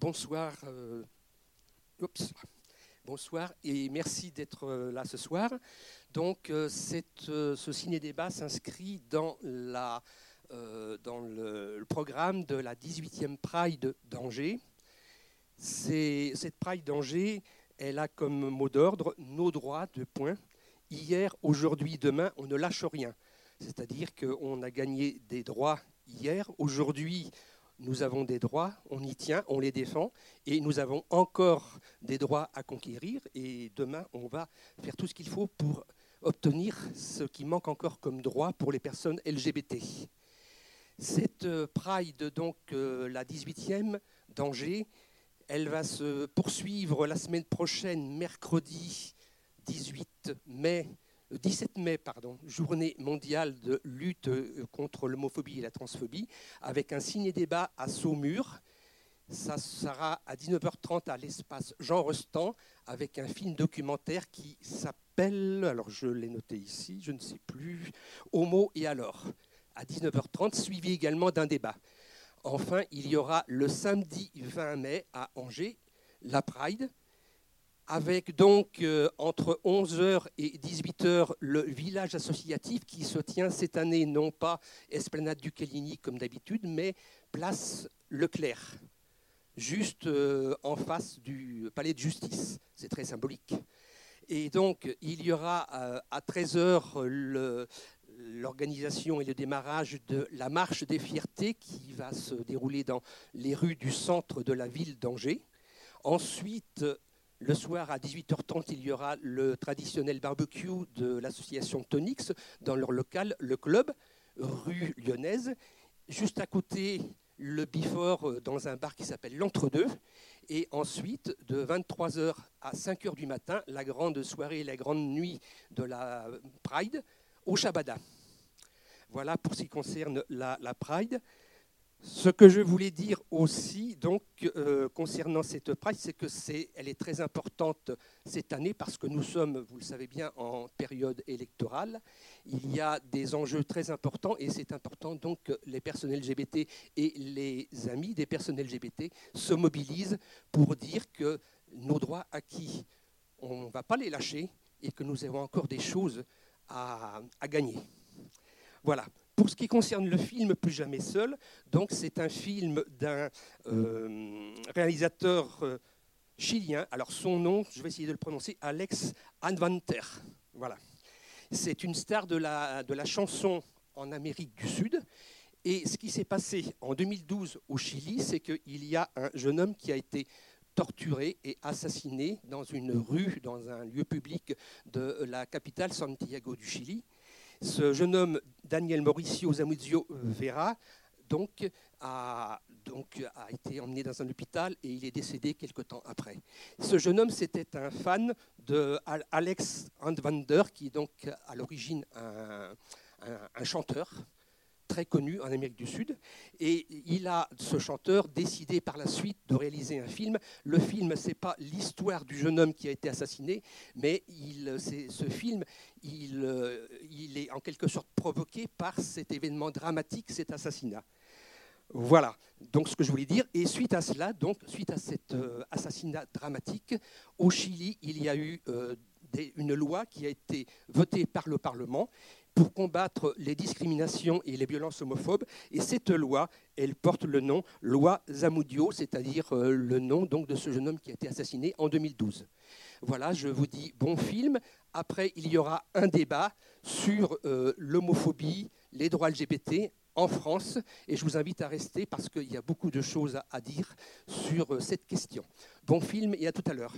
bonsoir. Euh, bonsoir et merci d'être euh, là ce soir. Donc, euh, ce ciné-débat s'inscrit dans, le, programme de la 18e Pride d'Angers. Cette Pride d'Angers, elle a comme mot d'ordre nos droits, de points. Hier, aujourd'hui, demain, on ne lâche rien. C'est-à-dire qu'on a gagné des droits hier. Aujourd'hui, nous avons des droits, on y tient, on les défend, et nous avons encore des droits à conquérir, et demain, on va faire tout ce qu'il faut pour obtenir ce qui manque encore comme droit pour les personnes LGBT. Cette euh, Pride, donc euh, la 18e d'Angers, elle va se poursuivre la semaine prochaine, mercredi 18 mai 17 mai, pardon, journée mondiale de lutte euh, contre l'homophobie et la transphobie, avec un ciné-débat à Saumur. Ça sera à 19h30 à l'espace Jean Rostand, avec un film documentaire qui s'appelle, alors je l'ai noté ici, je ne sais plus, Homo et alors, à 19h30, suivi également d'un débat. Enfin, il y aura le samedi 20 mai à Angers, la Pride, avec donc euh, entre 11h et 18h le village associatif qui se tient cette année non pas Esplanade du Caligny comme d'habitude, mais place Leclerc, juste euh, en face du palais de justice. C'est très symbolique. Et donc il y aura euh, à 13h l'organisation et le démarrage de la marche des fiertés qui va se dérouler dans les rues du centre de la ville d'Angers. Ensuite, le soir à 18h30, il y aura le traditionnel barbecue de l'association Tonix dans leur local, le club, rue lyonnaise. Juste à côté, le Bifort euh, dans un bar qui s'appelle l'Entre-deux. Et ensuite, de 23h à 5h du matin, la grande soirée, la grande nuit de la Pride au Shabada. Voilà pour ce qui concerne la Pride. Ce que je voulais dire aussi, donc, euh, concernant cette Pride, c'est que c'est, elle est très importante cette année parce que nous sommes, vous le savez bien, en période électorale. Il y a des enjeux très importants et c'est important donc que les personnes LGBT et les amis des personnes LGBT se mobilisent pour dire que nos droits acquis, on ne va pas les lâcher et que nous avons encore des choses à, à gagner. Voilà. Pour ce qui concerne le film Plus jamais seul, donc c'est un film d'un euh, réalisateur euh, chilien. Alors son nom, je vais essayer de le prononcer, Alex Anvanter. Voilà. C'est une star de la, de la chanson en Amérique du Sud. Et ce qui s'est passé en 2012 au Chili, c'est qu'il y a un jeune homme qui a été torturé et assassiné dans une rue, dans un lieu public de la capitale Santiago du Chili. Ce jeune homme, Daniel Mauricio Zamuzio Vera, donc, a, donc, a été emmené dans un hôpital et il est décédé quelque temps après. Ce jeune homme, c'était un fan de Alex Handwander, qui est donc à l'origine un chanteur connu en Amérique du Sud. Et il a, ce chanteur, décidé par la suite de réaliser un film. Le film, ce n'est pas l'histoire du jeune homme qui a été assassiné, mais il, ce film, il, il est en quelque sorte provoqué par cet événement dramatique, cet assassinat. Voilà, donc ce que je voulais dire. Et suite à cela, donc suite à cet euh, assassinat dramatique, au Chili, il y a eu euh, une loi qui a été votée par le Parlement pour combattre les discriminations et les violences homophobes. Et cette loi, elle porte le nom loi Zamudio, c'est-à-dire euh, le nom de ce jeune homme qui a été assassiné en 2012. Voilà, je vous dis bon film. Après, il y aura un débat sur euh, l'homophobie, les droits LGBT en France, et je vous invite à rester parce qu'il y a beaucoup de choses à dire sur euh, cette question. Bon film et à tout à l'heure.